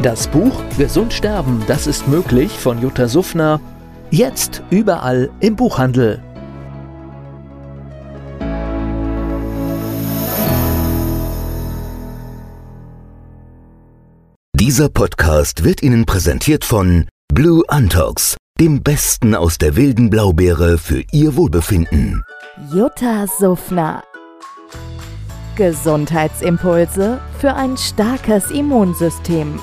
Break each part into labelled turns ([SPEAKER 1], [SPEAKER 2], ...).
[SPEAKER 1] Das Buch Gesund sterben, das ist möglich von Jutta Suffner. Jetzt überall im Buchhandel.
[SPEAKER 2] Dieser Podcast wird Ihnen präsentiert von Blue Antox, dem Besten aus der wilden Blaubeere für Ihr Wohlbefinden.
[SPEAKER 3] Jutta Suffner. Gesundheitsimpulse für ein starkes Immunsystem.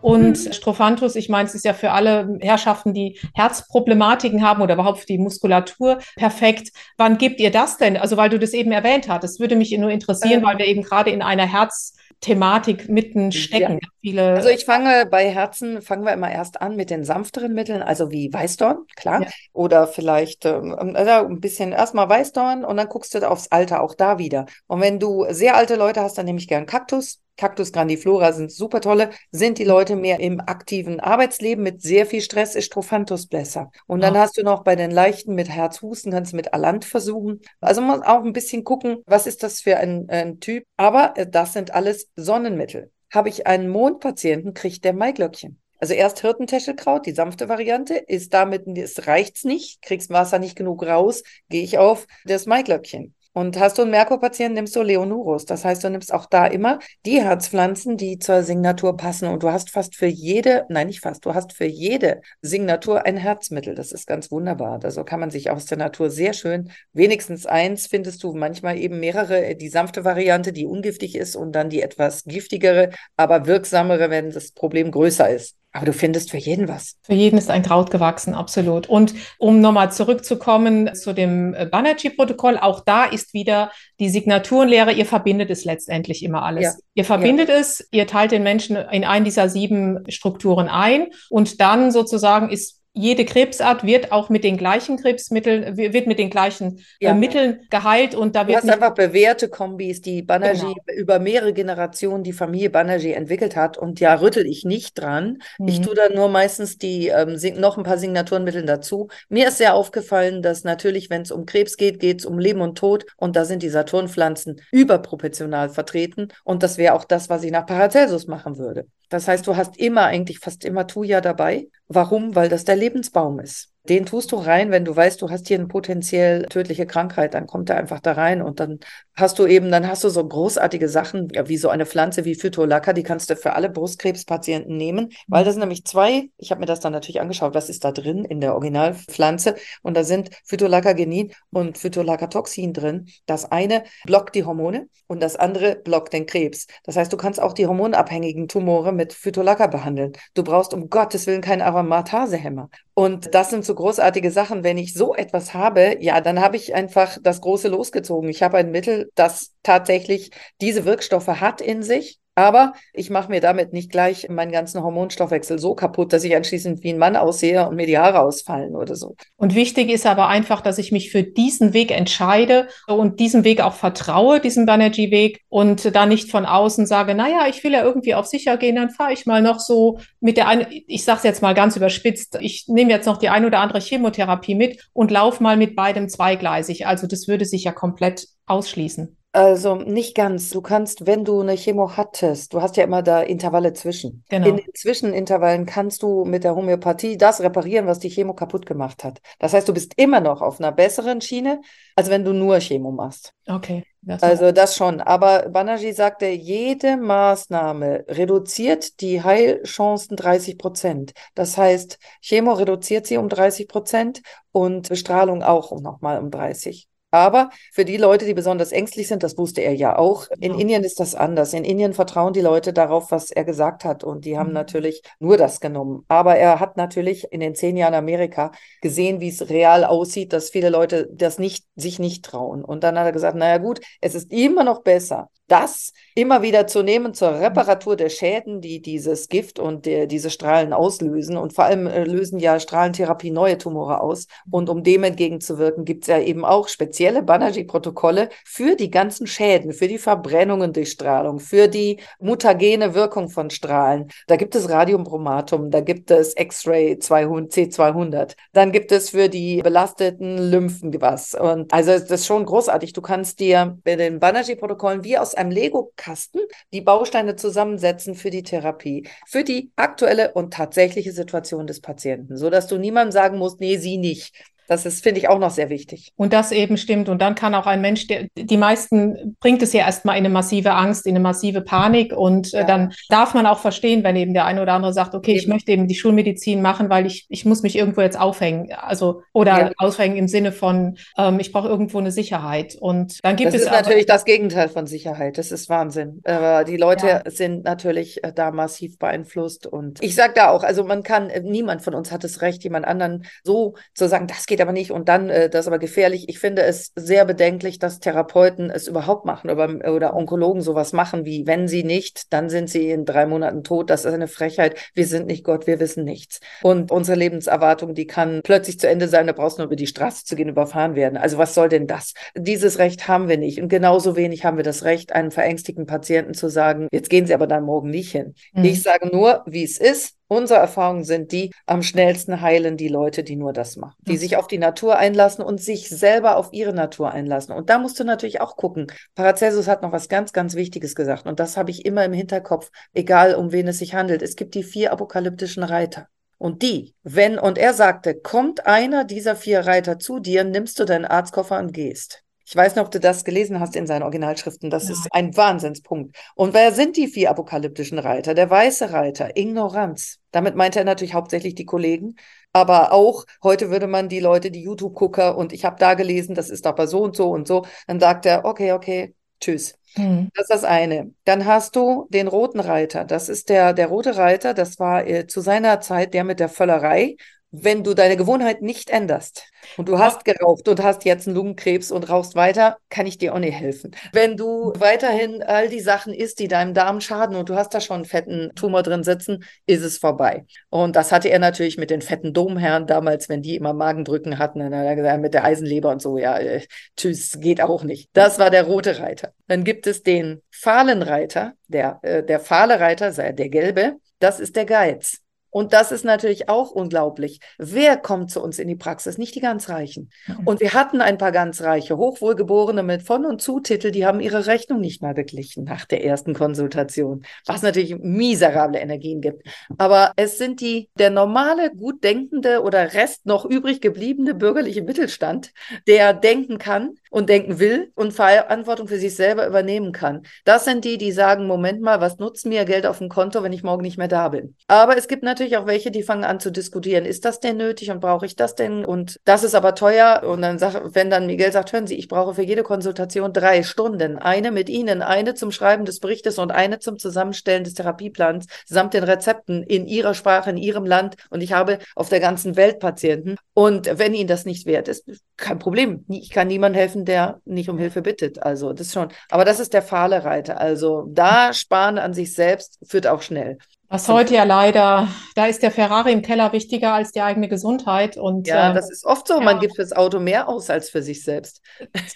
[SPEAKER 4] Und Strophanthus, ich meine, es ist ja für alle Herrschaften, die Herzproblematiken haben oder überhaupt die Muskulatur perfekt. Wann gibt ihr das denn? Also, weil du das eben erwähnt hattest, würde mich nur interessieren, ähm. weil wir eben gerade in einer Herz- Thematik mitten stecken. Ja.
[SPEAKER 5] Viele also ich fange bei Herzen, fangen wir immer erst an mit den sanfteren Mitteln, also wie Weißdorn, klar. Ja. Oder vielleicht ähm, also ein bisschen erstmal Weißdorn und dann guckst du aufs Alter auch da wieder. Und wenn du sehr alte Leute hast, dann nehme ich gern Kaktus. Cactus grandiflora sind super tolle. Sind die Leute mehr im aktiven Arbeitsleben mit sehr viel Stress, ist Strophanthus besser. Und dann ja. hast du noch bei den leichten mit Herzhusten, kannst du mit Alant versuchen. Also man muss auch ein bisschen gucken, was ist das für ein, ein Typ. Aber äh, das sind alles Sonnenmittel. Habe ich einen Mondpatienten, kriegt der Maiglöckchen. Also erst Hirtentäschelkraut, die sanfte Variante, ist damit, es reicht's nicht, kriegst Wasser nicht genug raus, gehe ich auf das Maiglöckchen. Und hast du einen Merkur-Patienten, nimmst du Leonurus. Das heißt, du nimmst auch da immer die Herzpflanzen, die zur Signatur passen. Und du hast fast für jede, nein, nicht fast, du hast für jede Signatur ein Herzmittel. Das ist ganz wunderbar. Also kann man sich aus der Natur sehr schön, wenigstens eins findest du, manchmal eben mehrere, die sanfte Variante, die ungiftig ist und dann die etwas giftigere, aber wirksamere, wenn das Problem größer ist. Aber du findest für jeden was.
[SPEAKER 4] Für jeden ist ein Kraut gewachsen, absolut. Und um nochmal zurückzukommen zu dem äh, Banerjee-Protokoll, auch da ist wieder die Signaturenlehre, ihr verbindet es letztendlich immer alles. Ja. Ihr verbindet ja. es, ihr teilt den Menschen in einen dieser sieben Strukturen ein und dann sozusagen ist jede Krebsart wird auch mit den gleichen Krebsmitteln, wird mit den gleichen äh, ja. äh, Mitteln geheilt und da
[SPEAKER 5] wird. Du hast einfach bewährte Kombis, die Banerjee genau. über mehrere Generationen die Familie Banerjee entwickelt hat und ja, rüttel ich nicht dran. Mhm. Ich tue da nur meistens die ähm, noch ein paar Signaturenmittel dazu. Mir ist sehr aufgefallen, dass natürlich, wenn es um Krebs geht, geht es um Leben und Tod und da sind die Saturnpflanzen überproportional vertreten und das wäre auch das, was ich nach Paracelsus machen würde. Das heißt, du hast immer, eigentlich fast immer Thuja dabei. Warum? Weil das der Lebensbaum ist. Den tust du rein, wenn du weißt, du hast hier eine potenziell tödliche Krankheit, dann kommt er einfach da rein und dann hast du eben, dann hast du so großartige Sachen, wie so eine Pflanze wie Phytolacca, die kannst du für alle Brustkrebspatienten nehmen, weil das sind nämlich zwei, ich habe mir das dann natürlich angeschaut, was ist da drin in der Originalpflanze und da sind Phytolacca-Genin und Phytolacca-Toxin drin. Das eine blockt die Hormone und das andere blockt den Krebs. Das heißt, du kannst auch die hormonabhängigen Tumore mit Phytolacca behandeln. Du brauchst um Gottes Willen keinen Aromatasehemmer. Und das sind so großartige Sachen. Wenn ich so etwas habe, ja, dann habe ich einfach das Große losgezogen. Ich habe ein Mittel, das tatsächlich diese Wirkstoffe hat in sich aber ich mache mir damit nicht gleich meinen ganzen Hormonstoffwechsel so kaputt, dass ich anschließend wie ein Mann aussehe und mir die Haare ausfallen oder so.
[SPEAKER 4] Und wichtig ist aber einfach, dass ich mich für diesen Weg entscheide und diesem Weg auch vertraue, diesem Banerjee-Weg und da nicht von außen sage, naja, ich will ja irgendwie auf sicher gehen, dann fahre ich mal noch so mit der einen, ich sage es jetzt mal ganz überspitzt, ich nehme jetzt noch die ein oder andere Chemotherapie mit und laufe mal mit beidem zweigleisig. Also das würde sich ja komplett ausschließen.
[SPEAKER 5] Also nicht ganz. Du kannst, wenn du eine Chemo hattest, du hast ja immer da Intervalle zwischen. Genau. In den Zwischenintervallen kannst du mit der Homöopathie das reparieren, was die Chemo kaputt gemacht hat. Das heißt, du bist immer noch auf einer besseren Schiene, als wenn du nur Chemo machst.
[SPEAKER 4] Okay.
[SPEAKER 5] Das also das schon. Aber Banerjee sagte, jede Maßnahme reduziert die Heilchancen 30 Prozent. Das heißt, Chemo reduziert sie um 30 Prozent und Bestrahlung auch um nochmal um 30. Aber für die Leute, die besonders ängstlich sind, das wusste er ja auch. In ja. Indien ist das anders. In Indien vertrauen die Leute darauf, was er gesagt hat. Und die haben mhm. natürlich nur das genommen. Aber er hat natürlich in den zehn Jahren Amerika gesehen, wie es real aussieht, dass viele Leute das nicht, sich nicht trauen. Und dann hat er gesagt, naja gut, es ist immer noch besser, das immer wieder zu nehmen zur Reparatur der Schäden, die dieses Gift und der, diese Strahlen auslösen. Und vor allem äh, lösen ja Strahlentherapie neue Tumore aus. Und um dem entgegenzuwirken, gibt es ja eben auch spezielle Banerjee-Protokolle für die ganzen Schäden, für die Verbrennungen durch Strahlung, für die mutagene Wirkung von Strahlen. Da gibt es Radiumbromatum, da gibt es X-Ray C200, dann gibt es für die belasteten Lymphen was. Und also das schon großartig. Du kannst dir bei den Banerjee-Protokollen wie aus einem Lego-Kasten die Bausteine zusammensetzen für die Therapie, für die aktuelle und tatsächliche Situation des Patienten, sodass du niemandem sagen musst, nee, sie nicht. Das ist, finde ich, auch noch sehr wichtig.
[SPEAKER 4] Und das eben stimmt. Und dann kann auch ein Mensch, der, die meisten bringt es ja erstmal in eine massive Angst, in eine massive Panik. Und äh, ja. äh, dann darf man auch verstehen, wenn eben der eine oder andere sagt, okay, eben. ich möchte eben die Schulmedizin machen, weil ich, ich muss mich irgendwo jetzt aufhängen. Also, oder ja. aufhängen im Sinne von, ähm, ich brauche irgendwo eine Sicherheit. Und dann gibt
[SPEAKER 5] das
[SPEAKER 4] es.
[SPEAKER 5] Das ist natürlich das Gegenteil von Sicherheit. Das ist Wahnsinn. Aber die Leute ja. sind natürlich äh, da massiv beeinflusst. Und ich sage da auch, also man kann, äh, niemand von uns hat das Recht, jemand anderen so zu sagen, das geht aber nicht und dann äh, das aber gefährlich. Ich finde es sehr bedenklich, dass Therapeuten es überhaupt machen oder, oder Onkologen sowas machen, wie wenn sie nicht, dann sind sie in drei Monaten tot. Das ist eine Frechheit. Wir sind nicht Gott, wir wissen nichts. Und unsere Lebenserwartung, die kann plötzlich zu Ende sein, da brauchst du nur über die Straße zu gehen, überfahren werden. Also was soll denn das? Dieses Recht haben wir nicht. Und genauso wenig haben wir das Recht, einem verängstigten Patienten zu sagen, jetzt gehen Sie aber dann morgen nicht hin. Mhm. Ich sage nur, wie es ist. Unsere Erfahrungen sind die, am schnellsten heilen die Leute, die nur das machen, die sich auf die Natur einlassen und sich selber auf ihre Natur einlassen. Und da musst du natürlich auch gucken. Paracelsus hat noch was ganz, ganz Wichtiges gesagt und das habe ich immer im Hinterkopf, egal um wen es sich handelt. Es gibt die vier apokalyptischen Reiter. Und die, wenn, und er sagte, kommt einer dieser vier Reiter zu dir, nimmst du deinen Arztkoffer und gehst. Ich weiß nicht, ob du das gelesen hast in seinen Originalschriften. Das ja. ist ein Wahnsinnspunkt. Und wer sind die vier apokalyptischen Reiter? Der weiße Reiter, Ignoranz. Damit meinte er natürlich hauptsächlich die Kollegen, aber auch heute würde man die Leute, die YouTube-Gucker, und ich habe da gelesen, das ist aber so und so und so, dann sagt er, okay, okay, tschüss. Mhm. Das ist das eine. Dann hast du den roten Reiter. Das ist der, der rote Reiter, das war äh, zu seiner Zeit der mit der Völlerei wenn du deine Gewohnheit nicht änderst und du hast geraucht und hast jetzt einen Lungenkrebs und rauchst weiter, kann ich dir auch nicht helfen. Wenn du weiterhin all die Sachen isst, die deinem Darm schaden und du hast da schon einen fetten Tumor drin sitzen, ist es vorbei. Und das hatte er natürlich mit den fetten Domherren damals, wenn die immer Magendrücken hatten, dann hat er gesagt, mit der Eisenleber und so, ja, äh, tschüss, geht auch nicht. Das war der rote Reiter. Dann gibt es den fahlen Reiter, der, äh, der fahle Reiter, der gelbe, das ist der Geiz. Und das ist natürlich auch unglaublich. Wer kommt zu uns in die Praxis? Nicht die ganz Reichen. Mhm. Und wir hatten ein paar ganz reiche, Hochwohlgeborene mit Von- und Zutitel, die haben ihre Rechnung nicht mal beglichen nach der ersten Konsultation, was natürlich miserable Energien gibt. Aber es sind die, der normale, gut denkende oder Rest noch übrig gebliebene bürgerliche Mittelstand, der denken kann und denken will und Verantwortung für sich selber übernehmen kann. Das sind die, die sagen, Moment mal, was nutzt mir Geld auf dem Konto, wenn ich morgen nicht mehr da bin? Aber es gibt natürlich natürlich auch welche, die fangen an zu diskutieren, ist das denn nötig und brauche ich das denn? Und das ist aber teuer. Und dann sagt, wenn dann Miguel sagt, hören Sie, ich brauche für jede Konsultation drei Stunden. Eine mit Ihnen, eine zum Schreiben des Berichtes und eine zum Zusammenstellen des Therapieplans samt den Rezepten in Ihrer Sprache, in Ihrem Land. Und ich habe auf der ganzen Welt Patienten. Und wenn Ihnen das nicht wert ist, kein Problem. Ich kann niemandem helfen, der nicht um Hilfe bittet. Also das schon. Aber das ist der fahle Reiter. Also da sparen an sich selbst führt auch schnell.
[SPEAKER 4] Was heute ja leider, da ist der Ferrari im Keller wichtiger als die eigene Gesundheit. Und,
[SPEAKER 5] ja, äh, das ist oft so. Ja. Man gibt fürs Auto mehr aus als für sich selbst.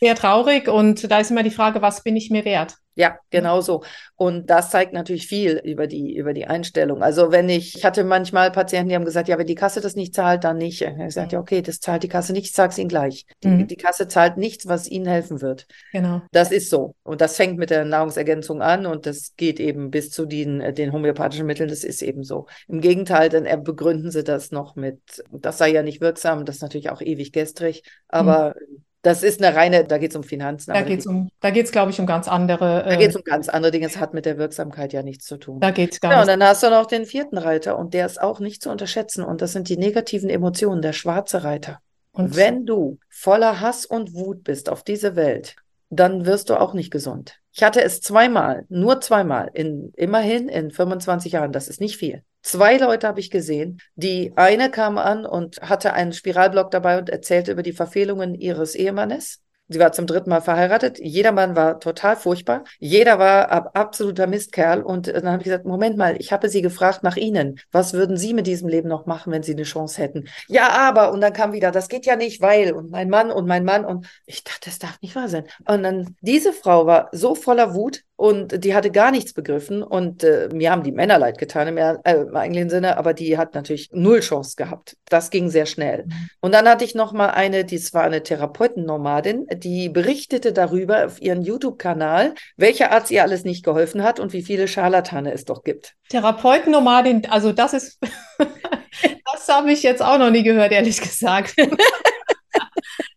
[SPEAKER 4] Sehr traurig. Und da ist immer die Frage, was bin ich mir wert?
[SPEAKER 5] Ja, genau so. Und das zeigt natürlich viel über die, über die Einstellung. Also wenn ich, ich hatte manchmal Patienten, die haben gesagt, ja, wenn die Kasse das nicht zahlt, dann nicht. Ich habe gesagt, ja, okay, das zahlt die Kasse nicht, ich sag's Ihnen gleich. Die, mhm. die Kasse zahlt nichts, was Ihnen helfen wird. Genau. Das ist so. Und das fängt mit der Nahrungsergänzung an und das geht eben bis zu den, den homöopathischen Mitteln, das ist eben so. Im Gegenteil, dann begründen sie das noch mit, das sei ja nicht wirksam, das ist natürlich auch ewig gestrig, aber mhm das ist eine reine, da geht es um Finanzen.
[SPEAKER 4] Da geht es, um, da geht's, glaube ich, um ganz andere.
[SPEAKER 5] Äh, da geht es um ganz andere Dinge. Es hat mit der Wirksamkeit ja nichts zu tun.
[SPEAKER 4] Da geht es gar
[SPEAKER 5] ja, nicht. Und dann hast du noch den vierten Reiter und der ist auch nicht zu unterschätzen. Und das sind die negativen Emotionen, der schwarze Reiter. Und wenn du voller Hass und Wut bist auf diese Welt, dann wirst du auch nicht gesund. Ich hatte es zweimal, nur zweimal, in, immerhin in 25 Jahren. Das ist nicht viel. Zwei Leute habe ich gesehen. Die eine kam an und hatte einen Spiralblock dabei und erzählte über die Verfehlungen ihres Ehemannes. Sie war zum dritten Mal verheiratet. Jeder Mann war total furchtbar. Jeder war ab absoluter Mistkerl. Und dann habe ich gesagt, Moment mal, ich habe Sie gefragt nach Ihnen. Was würden Sie mit diesem Leben noch machen, wenn Sie eine Chance hätten? Ja, aber. Und dann kam wieder, das geht ja nicht, weil. Und mein Mann und mein Mann. Und ich dachte, das darf nicht wahr sein. Und dann, diese Frau war so voller Wut und die hatte gar nichts begriffen. Und äh, mir haben die Männer leid getan im, äh, im eigentlichen Sinne, aber die hat natürlich null Chance gehabt. Das ging sehr schnell. Mhm. Und dann hatte ich noch mal eine, die war eine Therapeutennomadin, die berichtete darüber auf ihren YouTube-Kanal, welcher Arzt ihr alles nicht geholfen hat und wie viele Scharlatane es doch gibt.
[SPEAKER 4] Therapeutennomadin, also das ist, das habe ich jetzt auch noch nie gehört, ehrlich gesagt.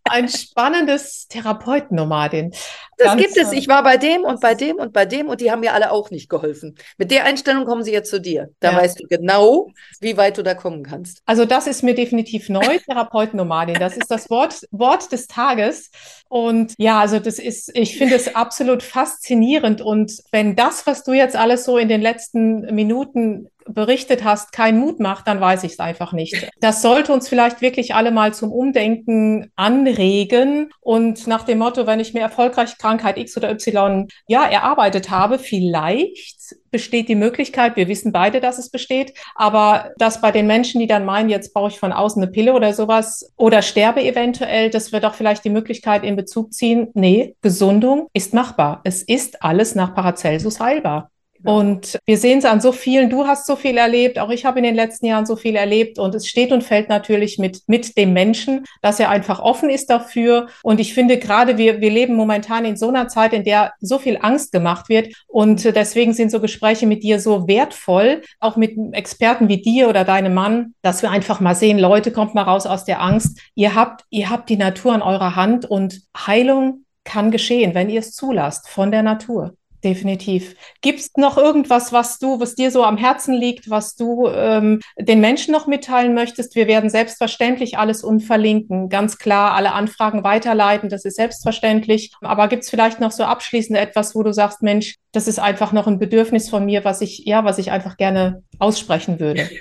[SPEAKER 4] Ein spannendes Therapeutennomadin.
[SPEAKER 5] Das Ganz gibt es. Ich war bei dem und bei dem und bei dem und die haben mir alle auch nicht geholfen. Mit der Einstellung kommen sie jetzt zu dir. Da ja. weißt du genau, wie weit du da kommen kannst.
[SPEAKER 4] Also das ist mir definitiv neu, Therapeutennomadin. Das ist das Wort, Wort des Tages. Und ja, also das ist, ich finde es absolut faszinierend. Und wenn das, was du jetzt alles so in den letzten Minuten berichtet hast, keinen Mut macht, dann weiß ich es einfach nicht. Das sollte uns vielleicht wirklich alle mal zum Umdenken anregen und nach dem Motto, wenn ich mir erfolgreich Krankheit X oder Y ja erarbeitet habe, vielleicht besteht die Möglichkeit, wir wissen beide, dass es besteht, aber dass bei den Menschen, die dann meinen, jetzt brauche ich von außen eine Pille oder sowas oder sterbe eventuell, dass wir doch vielleicht die Möglichkeit in Bezug ziehen, nee, Gesundung ist machbar. Es ist alles nach Paracelsus heilbar. Genau. Und wir sehen es an so vielen, du hast so viel erlebt, auch ich habe in den letzten Jahren so viel erlebt und es steht und fällt natürlich mit, mit dem Menschen, dass er einfach offen ist dafür. Und ich finde gerade, wir, wir leben momentan in so einer Zeit, in der so viel Angst gemacht wird und deswegen sind so Gespräche mit dir so wertvoll, auch mit Experten wie dir oder deinem Mann, dass wir einfach mal sehen, Leute, kommt mal raus aus der Angst. Ihr habt, ihr habt die Natur in eurer Hand und Heilung kann geschehen, wenn ihr es zulasst von der Natur. Definitiv. Gibt es noch irgendwas, was du, was dir so am Herzen liegt, was du ähm, den Menschen noch mitteilen möchtest? Wir werden selbstverständlich alles unverlinken, ganz klar alle Anfragen weiterleiten, das ist selbstverständlich. Aber gibt es vielleicht noch so abschließend etwas, wo du sagst, Mensch, das ist einfach noch ein Bedürfnis von mir, was ich, ja, was ich einfach gerne aussprechen würde?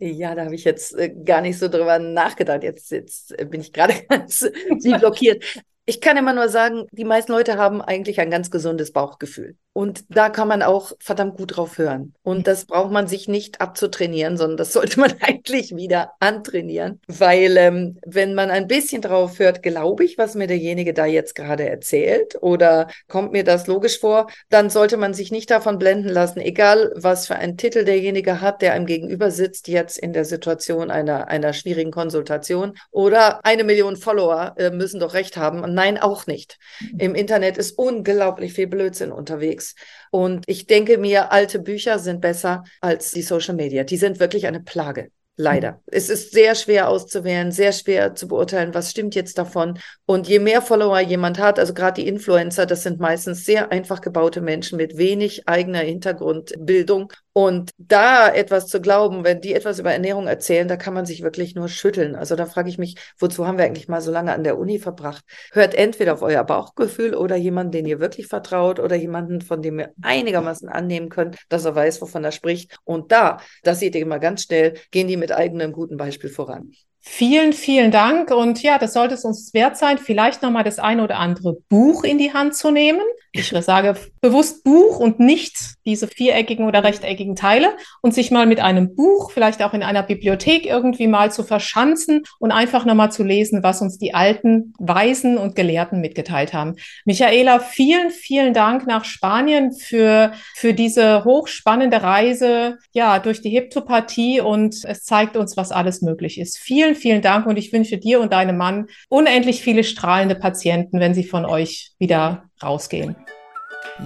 [SPEAKER 5] Ja, da habe ich jetzt äh, gar nicht so drüber nachgedacht. Jetzt, jetzt bin ich gerade ganz blockiert. Ich kann immer nur sagen, die meisten Leute haben eigentlich ein ganz gesundes Bauchgefühl. Und da kann man auch verdammt gut drauf hören. Und das braucht man sich nicht abzutrainieren, sondern das sollte man eigentlich wieder antrainieren. Weil ähm, wenn man ein bisschen drauf hört, glaube ich, was mir derjenige da jetzt gerade erzählt oder kommt mir das logisch vor, dann sollte man sich nicht davon blenden lassen, egal was für einen Titel derjenige hat, der einem gegenüber sitzt, jetzt in der Situation einer, einer schwierigen Konsultation oder eine Million Follower äh, müssen doch recht haben nein, auch nicht. Mhm. Im Internet ist unglaublich viel Blödsinn unterwegs. Und ich denke mir, alte Bücher sind besser als die Social Media. Die sind wirklich eine Plage. Leider. Mhm. Es ist sehr schwer auszuwählen, sehr schwer zu beurteilen, was stimmt jetzt davon. Und je mehr Follower jemand hat, also gerade die Influencer, das sind meistens sehr einfach gebaute Menschen mit wenig eigener Hintergrundbildung und da etwas zu glauben, wenn die etwas über Ernährung erzählen, da kann man sich wirklich nur schütteln. Also da frage ich mich, wozu haben wir eigentlich mal so lange an der Uni verbracht? Hört entweder auf euer Bauchgefühl oder jemanden, den ihr wirklich vertraut oder jemanden, von dem ihr einigermaßen annehmen könnt, dass er weiß, wovon er spricht. Und da, das seht ihr immer ganz schnell, gehen die mit eigenem guten Beispiel voran.
[SPEAKER 4] Vielen, vielen Dank. Und ja, das sollte es uns wert sein, vielleicht nochmal das eine oder andere Buch in die Hand zu nehmen. Ich sage bewusst Buch und nicht diese viereckigen oder rechteckigen Teile und sich mal mit einem Buch, vielleicht auch in einer Bibliothek irgendwie mal zu verschanzen und einfach nochmal zu lesen, was uns die alten Weisen und Gelehrten mitgeteilt haben. Michaela, vielen, vielen Dank nach Spanien für, für diese hochspannende Reise, ja, durch die Heptopathie und es zeigt uns, was alles möglich ist. Vielen, vielen, vielen Dank und ich wünsche dir und deinem Mann unendlich viele strahlende Patienten, wenn sie von euch wieder rausgehen.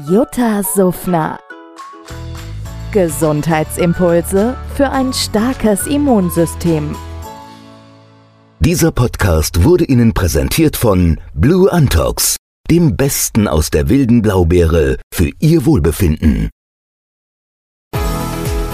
[SPEAKER 3] Jutta Suffner. Gesundheitsimpulse für ein starkes Immunsystem.
[SPEAKER 2] Dieser Podcast wurde Ihnen präsentiert von Blue Antox, dem Besten aus der wilden Blaubeere für Ihr Wohlbefinden.